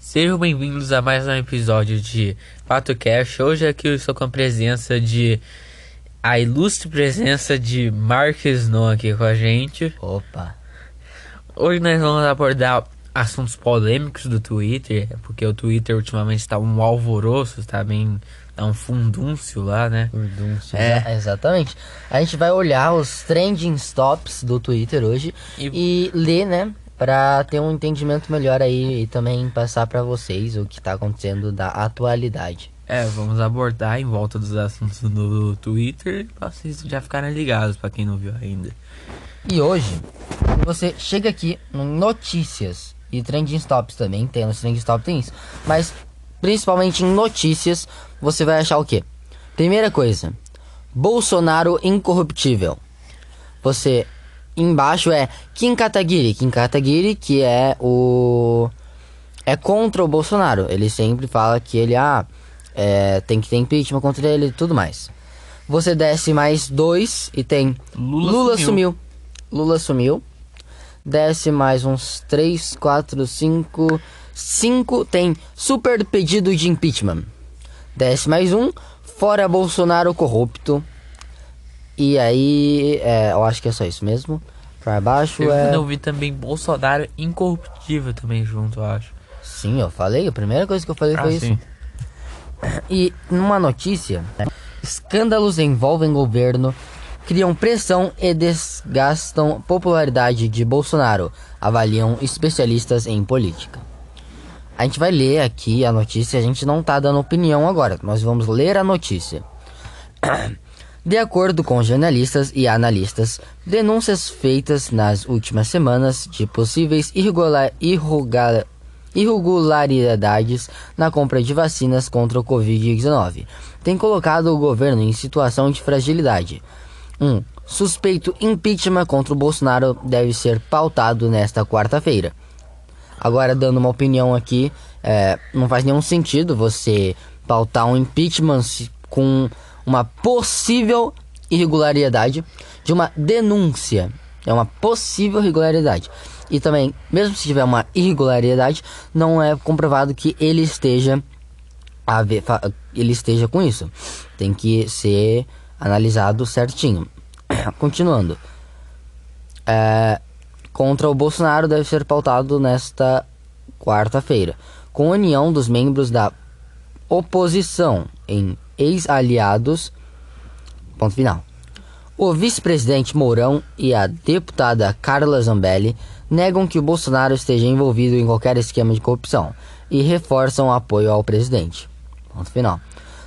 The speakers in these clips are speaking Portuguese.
Sejam bem-vindos a mais um episódio de Pato Cash. Hoje aqui eu estou com a presença de. A ilustre presença de Marques Non aqui com a gente. Opa. Hoje nós vamos abordar assuntos polêmicos do Twitter, porque o Twitter ultimamente está um alvoroço, está bem. Tá um fundúncio lá, né? Furdúncio. É. Exa- exatamente. A gente vai olhar os trending stops do Twitter hoje E- e, ler, né? Pra ter um entendimento melhor aí e também passar pra vocês o que tá acontecendo da atualidade. É, vamos abordar em volta dos assuntos do Twitter pra vocês já ficarem ligados, pra quem não viu ainda. E hoje, você chega aqui no Notícias e Trending Stops também, tem nos Trending Stops tem isso, mas principalmente em Notícias, você vai achar o quê? Primeira coisa, Bolsonaro incorruptível. Você embaixo é Kim Kataguiri, Kim Kataguiri que é o é contra o Bolsonaro. Ele sempre fala que ele ah, é, tem que ter impeachment contra ele e tudo mais. Você desce mais dois e tem Lula Lula, sumiu. sumiu. Lula sumiu. Desce mais uns 3, 4, 5. 5 tem super pedido de impeachment. Desce mais um. Fora Bolsonaro corrupto. E aí, é, eu acho que é só isso mesmo. Pra baixo Eu, é. eu vi também Bolsonaro incorruptível também junto, eu acho. Sim, eu falei. A primeira coisa que eu falei Ah, foi sim. isso. E numa notícia, né, escândalos envolvem governo, criam pressão e desgastam popularidade de Bolsonaro, avaliam especialistas em política. A gente vai ler aqui a notícia, a gente não tá dando opinião agora, nós vamos ler a notícia. De acordo com jornalistas e analistas, denúncias feitas nas últimas semanas de possíveis irregular, irregular, irregularidades na compra de vacinas contra o Covid-19 têm colocado o governo em situação de fragilidade. Um suspeito impeachment contra o Bolsonaro deve ser pautado nesta quarta-feira. Agora, dando uma opinião aqui, é, não faz nenhum sentido você pautar um impeachment com uma possível irregularidade de uma denúncia. É uma possível irregularidade. E também, mesmo se tiver uma irregularidade, não é comprovado que ele esteja a ver, ele esteja com isso. Tem que ser analisado certinho. Continuando. É, contra o Bolsonaro deve ser pautado nesta quarta-feira, com a união dos membros da oposição em ex-aliados. Ponto final. O vice-presidente Mourão e a deputada Carla Zambelli negam que o Bolsonaro esteja envolvido em qualquer esquema de corrupção e reforçam o apoio ao presidente. Ponto final.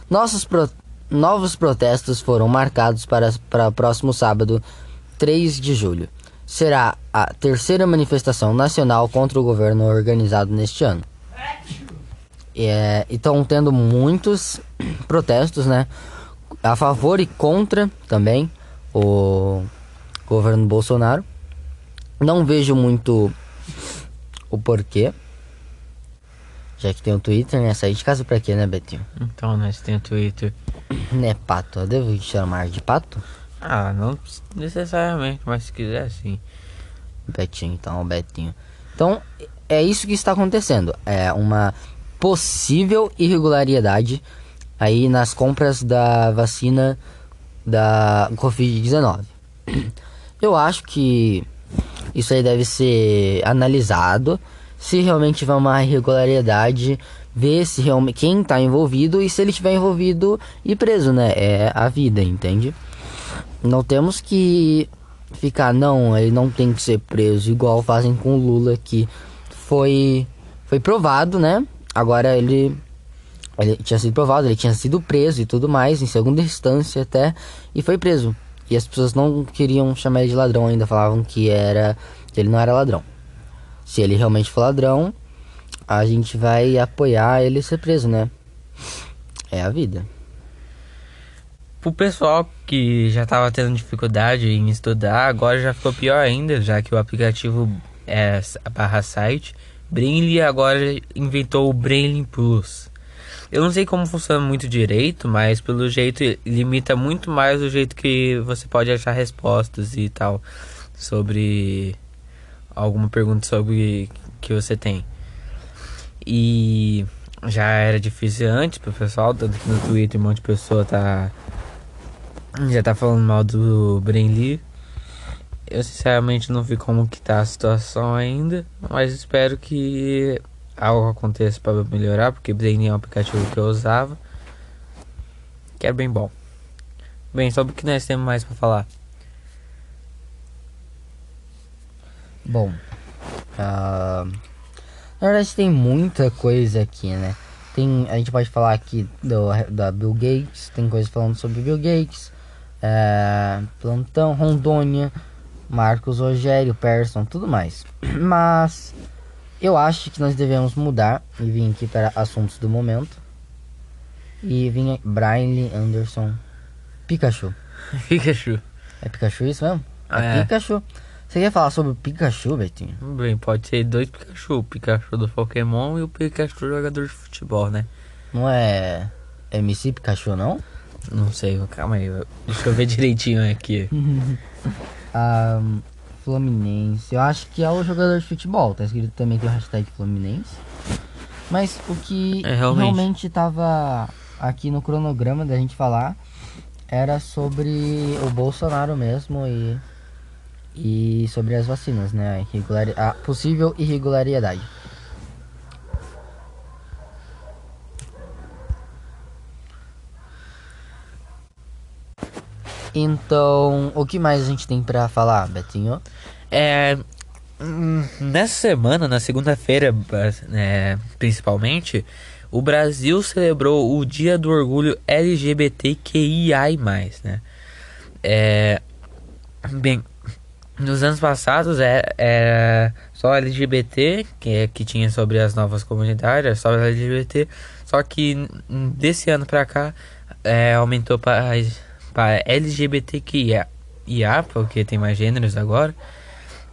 Nossos pro- novos protestos foram marcados para, para próximo sábado, 3 de julho. Será a terceira manifestação nacional contra o governo organizado neste ano. É, e estão tendo muitos protestos, né? A favor e contra também o governo Bolsonaro. Não vejo muito o porquê. Já que tem o Twitter, né? Sair de casa pra quê, né, Betinho? Então, nós temos Twitter. Né, pato? Eu devo te chamar de pato? Ah, não necessariamente, mas se quiser sim. Betinho, então, o Betinho. Então, é isso que está acontecendo. É uma possível irregularidade aí nas compras da vacina da Covid-19. Eu acho que isso aí deve ser analisado. Se realmente tiver uma irregularidade, ver se realmente quem está envolvido e se ele estiver envolvido e preso, né? É a vida, entende? Não temos que ficar, não, ele não tem que ser preso, igual fazem com o Lula, que foi, foi provado, né? Agora ele, ele tinha sido provado, ele tinha sido preso e tudo mais, em segunda instância até, e foi preso. E as pessoas não queriam chamar ele de ladrão ainda, falavam que era que ele não era ladrão. Se ele realmente for ladrão, a gente vai apoiar ele ser preso, né? É a vida. Pro pessoal que já tava tendo dificuldade em estudar, agora já ficou pior ainda, já que o aplicativo é barra site. Brainly agora inventou o Brainly Plus. Eu não sei como funciona muito direito, mas pelo jeito limita muito mais o jeito que você pode achar respostas e tal sobre alguma pergunta sobre que você tem. E já era difícil antes pro pessoal, tanto que no Twitter um monte de pessoa tá. Já tá falando mal do Brenly. Eu sinceramente não vi como que tá a situação ainda, mas espero que algo aconteça para melhorar, porque Brenly é um aplicativo que eu usava. Que é bem bom. Bem, sobre o que nós temos mais para falar? Bom, uh, na verdade tem muita coisa aqui, né? Tem, a gente pode falar aqui do, da Bill Gates, tem coisas falando sobre Bill Gates, é, Plantão, Rondônia, Marcos Rogério, Persson, tudo mais. Mas eu acho que nós devemos mudar e vir aqui para assuntos do momento. E vim Brian Anderson, Pikachu. Pikachu. É Pikachu isso mesmo? É. Pikachu. Você quer falar sobre o Pikachu, Betinho? Bem, pode ser dois Pikachu, o Pikachu do Pokémon e o Pikachu jogador de futebol, né? Não é MC Pikachu, não? Não sei, calma aí, deixa eu ver direitinho aqui. Ah, Fluminense, eu acho que é o jogador de futebol, tá escrito também que o hashtag Fluminense. Mas o que É, realmente. realmente tava aqui no cronograma da gente falar era sobre o Bolsonaro mesmo e, e sobre as vacinas, né? A, irregulari- a possível irregularidade. Então, o que mais a gente tem pra falar, Betinho? É. hum, Nessa semana, na segunda-feira, é, principalmente, o Brasil celebrou o Dia do Orgulho LGBTQIA, né? É. Bem, nos anos passados é, era só LGBT, que, é, que tinha sobre as novas comunidades, era só LGBT, só que desse ano pra cá é, aumentou para para LGBTQIA, porque tem mais gêneros agora.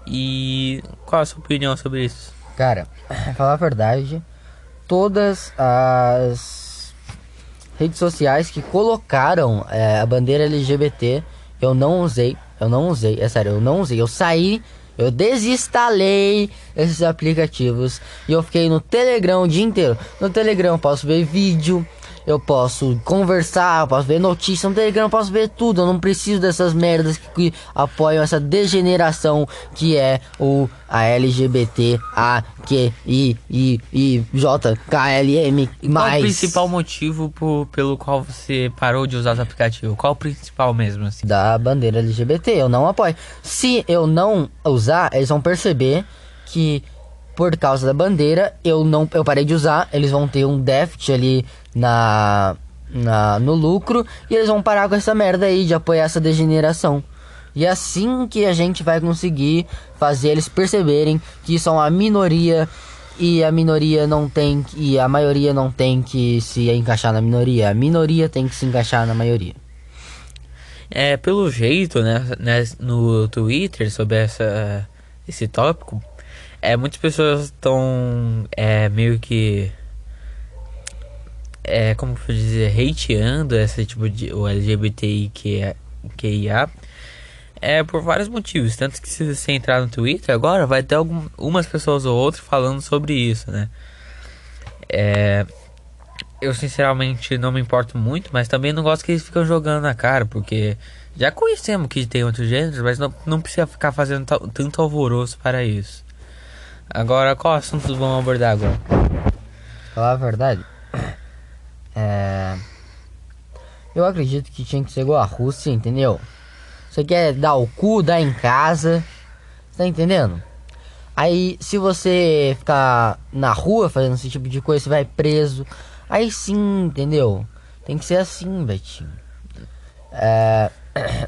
E qual a sua opinião sobre isso? Cara, falar a verdade, todas as redes sociais que colocaram é, a bandeira LGBT, eu não usei, eu não usei, é sério, eu não usei, eu saí, eu desinstalei esses aplicativos e eu fiquei no Telegram o dia inteiro. No Telegram eu posso ver vídeo, eu posso conversar, eu posso ver notícia no Telegram, eu posso ver tudo. Eu não preciso dessas merdas que, que apoiam essa degeneração que é o a LGBT A Q I I I J K L M Qual o mais principal motivo por- pelo qual você parou de usar os aplicativos? Qual o principal mesmo, assim? da bandeira LGBT. Eu não apoio. Se eu não usar, eles vão perceber que por causa da bandeira eu não eu parei de usar. Eles vão ter um déficit ali na, na no lucro e eles vão parar com essa merda aí de apoiar essa degeneração. E é assim que a gente vai conseguir fazer eles perceberem que são uma minoria e a minoria não tem e a maioria não tem que se encaixar na minoria. A minoria tem que se encaixar na maioria. É, pelo jeito, né, né, no Twitter sobre essa, esse tópico, é, muitas pessoas estão é, meio que, é, como eu dizer, hateando esse tipo de, o LGBTIQIA, é, por vários motivos, tanto que se você entrar no Twitter agora, vai ter algumas pessoas ou outras falando sobre isso, né. É, eu sinceramente não me importo muito, mas também não gosto que eles ficam jogando na cara, porque já conhecemos que tem outros gêneros, mas não, não precisa ficar fazendo ta- tanto alvoroço para isso. Agora, qual assunto vamos abordar agora? Falar a verdade, é... eu acredito que tinha que ser igual a Rússia, entendeu? Você quer dar o cu, dar em casa, tá entendendo? Aí, se você ficar na rua fazendo esse tipo de coisa, você vai preso. Aí sim, entendeu? Tem que ser assim, Betinho. É,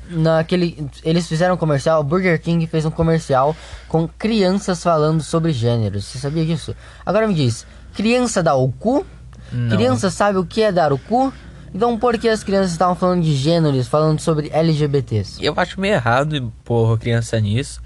naquele, eles fizeram um comercial, o Burger King fez um comercial com crianças falando sobre gêneros. Você sabia disso? Agora me diz, criança dá o cu? Não. Criança sabe o que é dar o cu? Então por que as crianças estavam falando de gêneros, falando sobre LGBTs? Eu acho meio errado pôr criança nisso.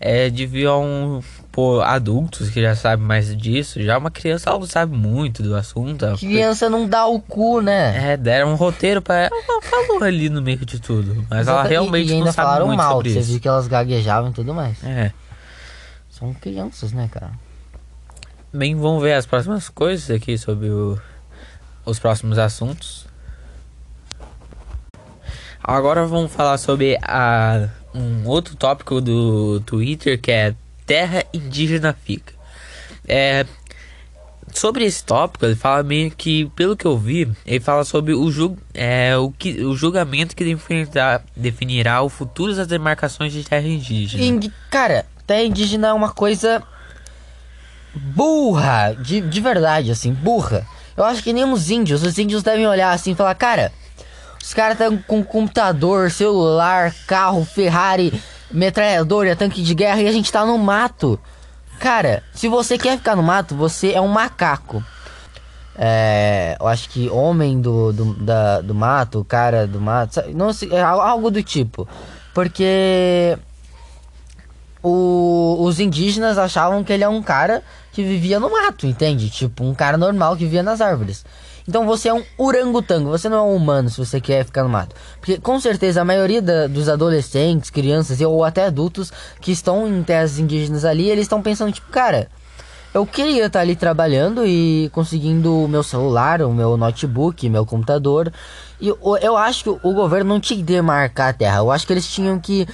É, deviam pôr adultos que já sabem mais disso. Já uma criança não sabe muito do assunto. Criança não dá o cu, né? É, deram um roteiro pra ela. Ela falou ali no meio de tudo. Mas ela Exata- e- realmente e ainda não sabe falaram muito mal, sobre você viu que elas gaguejavam e tudo mais. É. São crianças, né, cara? Bem, vamos ver as próximas coisas aqui sobre o, os próximos assuntos. Agora vamos falar sobre a, um outro tópico do Twitter que é Terra Indígena Fica. É, sobre esse tópico, ele fala meio que, pelo que eu vi, ele fala sobre o, ju é, o, que, o julgamento que definirá, definirá o futuro das demarcações de terra indígena. E, cara, terra indígena é uma coisa burra, de, de verdade, assim, burra. Eu acho que nem os índios, os índios devem olhar assim e falar, cara, os caras estão com computador, celular, carro, Ferrari, metralhadora, tanque de guerra e a gente tá no mato. Cara, se você quer ficar no mato, você é um macaco. É, eu acho que homem do, do, da, do mato, cara do mato, sabe? não sei, é algo do tipo. Porque o, os indígenas achavam que ele é um cara que vivia no mato, entende? Tipo, um cara normal que vivia nas árvores. Então você é um orangotango, você não é um humano se você quer ficar no mato. Porque com certeza a maioria da, dos adolescentes, crianças ou até adultos que estão em terras indígenas ali, eles estão pensando, tipo, cara, eu queria estar ali trabalhando e conseguindo o meu celular, o meu notebook, meu computador. E eu, eu acho que o governo não tinha que demarcar a terra. Eu acho que eles tinham que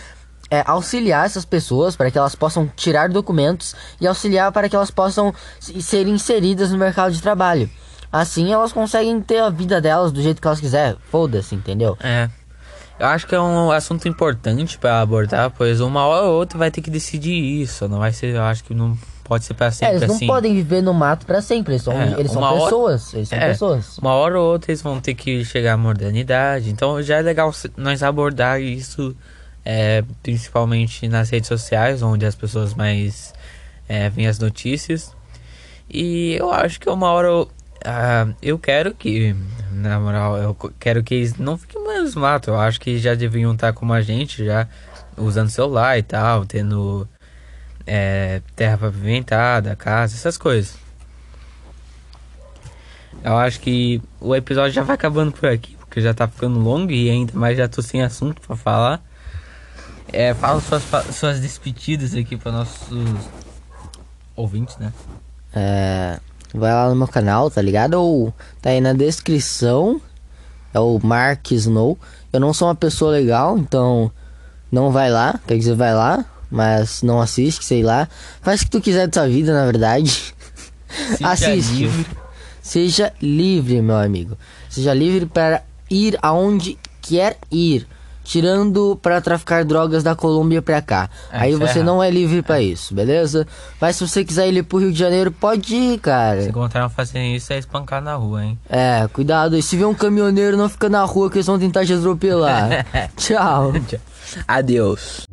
é, auxiliar essas pessoas para que elas possam tirar documentos e auxiliar para que elas possam ser inseridas no mercado de trabalho. Assim elas conseguem ter a vida delas do jeito que elas quiserem. Foda-se, entendeu? É. Eu acho que é um assunto importante para abordar, pois uma hora ou outra vai ter que decidir isso. Não vai ser, eu acho que não pode ser para sempre é, eles não assim. podem viver no mato para sempre. Eles são, É, eles são hora- pessoas. Eles são É, pessoas. Uma hora ou outra eles vão ter que chegar à modernidade. Então já é legal nós abordar isso, é, principalmente nas redes sociais, onde as pessoas mais é, veem as notícias. E eu acho que uma hora eu, ah, eu quero que, na moral, eu quero que eles não fiquem mais no mato. Eu acho que já deviam estar como a gente, já usando celular e tal, tendo é, terra pavimentada, casa, essas coisas. Eu acho que o episódio já vai acabando por aqui, porque já tá ficando longo e ainda mais já tô sem assunto pra falar. É, fala suas, suas despedidas aqui para nossos ouvintes, né? É, vai lá no meu canal, tá ligado? Ou tá aí na descrição. É o Mark Snow. Eu não sou uma pessoa legal, então não vai lá. Quer dizer, vai lá, mas não assiste, sei lá. Faz o que tu quiser da tua vida, na verdade. Seja Assiste. livre. Seja livre, meu amigo. Seja livre para ir aonde quer ir. Tirando para traficar drogas da Colômbia pra cá. É, Aí é você não é livre pra isso, beleza? Mas se você quiser ir pro Rio de Janeiro, pode ir, cara. Se encontraram fazendo isso, é espancar na rua, hein? É, cuidado. E se vê um caminhoneiro, não fica na rua que eles vão tentar te atropelar. Tchau. Adeus.